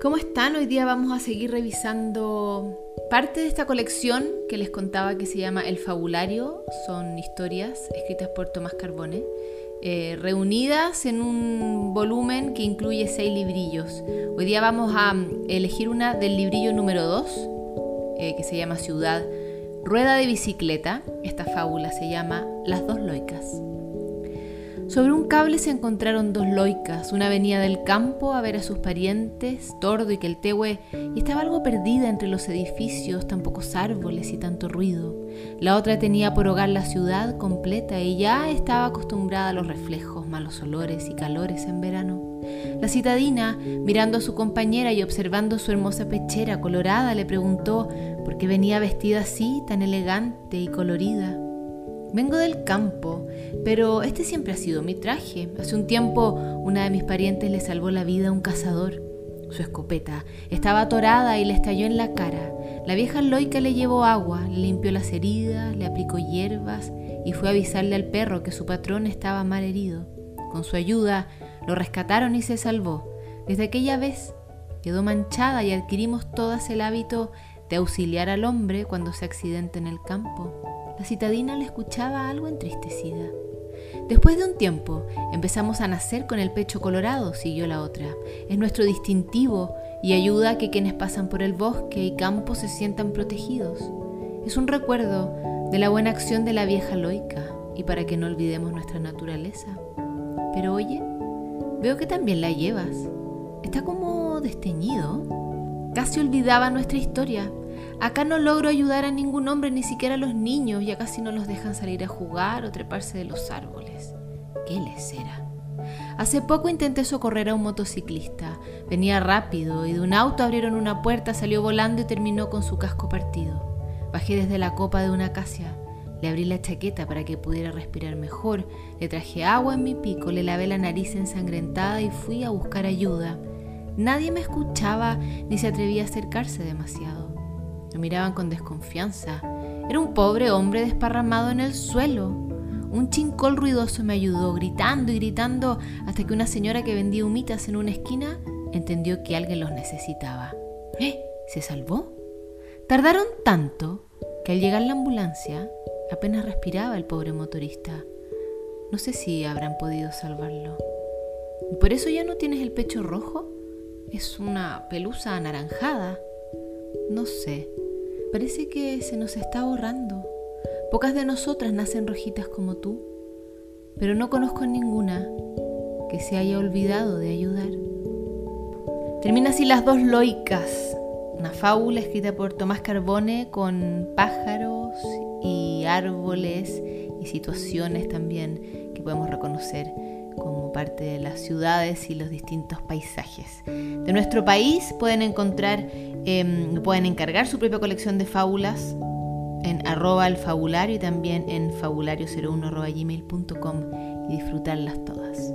¿Cómo están? Hoy día vamos a seguir revisando parte de esta colección que les contaba que se llama El Fabulario. Son historias escritas por Tomás Carbone, eh, reunidas en un volumen que incluye seis librillos. Hoy día vamos a elegir una del librillo número 2, eh, que se llama Ciudad. Rueda de bicicleta. Esta fábula se llama Las dos loicas. Sobre un cable se encontraron dos loicas. Una venía del campo a ver a sus parientes, Tordo y Queltehue, y estaba algo perdida entre los edificios, tan pocos árboles y tanto ruido. La otra tenía por hogar la ciudad completa y ya estaba acostumbrada a los reflejos, malos olores y calores en verano. La citadina, mirando a su compañera y observando su hermosa pechera colorada, le preguntó por qué venía vestida así, tan elegante y colorida. Vengo del campo, pero este siempre ha sido mi traje. Hace un tiempo una de mis parientes le salvó la vida a un cazador. Su escopeta estaba atorada y le estalló en la cara. La vieja loica le llevó agua, le limpió las heridas, le aplicó hierbas y fue a avisarle al perro que su patrón estaba mal herido. Con su ayuda lo rescataron y se salvó. Desde aquella vez quedó manchada y adquirimos todas el hábito de auxiliar al hombre cuando se accidenta en el campo. La citadina le escuchaba algo entristecida. Después de un tiempo, empezamos a nacer con el pecho colorado, siguió la otra. Es nuestro distintivo y ayuda a que quienes pasan por el bosque y campo se sientan protegidos. Es un recuerdo de la buena acción de la vieja loica y para que no olvidemos nuestra naturaleza. Pero oye, veo que también la llevas. Está como desteñido. Casi olvidaba nuestra historia Acá no logro ayudar a ningún hombre, ni siquiera a los niños, ya casi no los dejan salir a jugar o treparse de los árboles. ¿Qué les era? Hace poco intenté socorrer a un motociclista. Venía rápido y de un auto abrieron una puerta, salió volando y terminó con su casco partido. Bajé desde la copa de una acacia. Le abrí la chaqueta para que pudiera respirar mejor. Le traje agua en mi pico, le lavé la nariz ensangrentada y fui a buscar ayuda. Nadie me escuchaba ni se atrevía a acercarse demasiado miraban con desconfianza. Era un pobre hombre desparramado en el suelo. Un chincol ruidoso me ayudó, gritando y gritando, hasta que una señora que vendía humitas en una esquina entendió que alguien los necesitaba. ¿Eh? ¿Se salvó? Tardaron tanto que al llegar la ambulancia apenas respiraba el pobre motorista. No sé si habrán podido salvarlo. ¿Y por eso ya no tienes el pecho rojo? Es una pelusa anaranjada. No sé. Parece que se nos está borrando. Pocas de nosotras nacen rojitas como tú, pero no conozco ninguna que se haya olvidado de ayudar. Termina así Las dos loicas, una fábula escrita por Tomás Carbone con pájaros y árboles y situaciones también que podemos reconocer como parte de las ciudades y los distintos paisajes. De nuestro país pueden encontrar, em, pueden encargar su propia colección de fábulas en arroba el fabulario y también en fabulario01 gmail.com y disfrutarlas todas.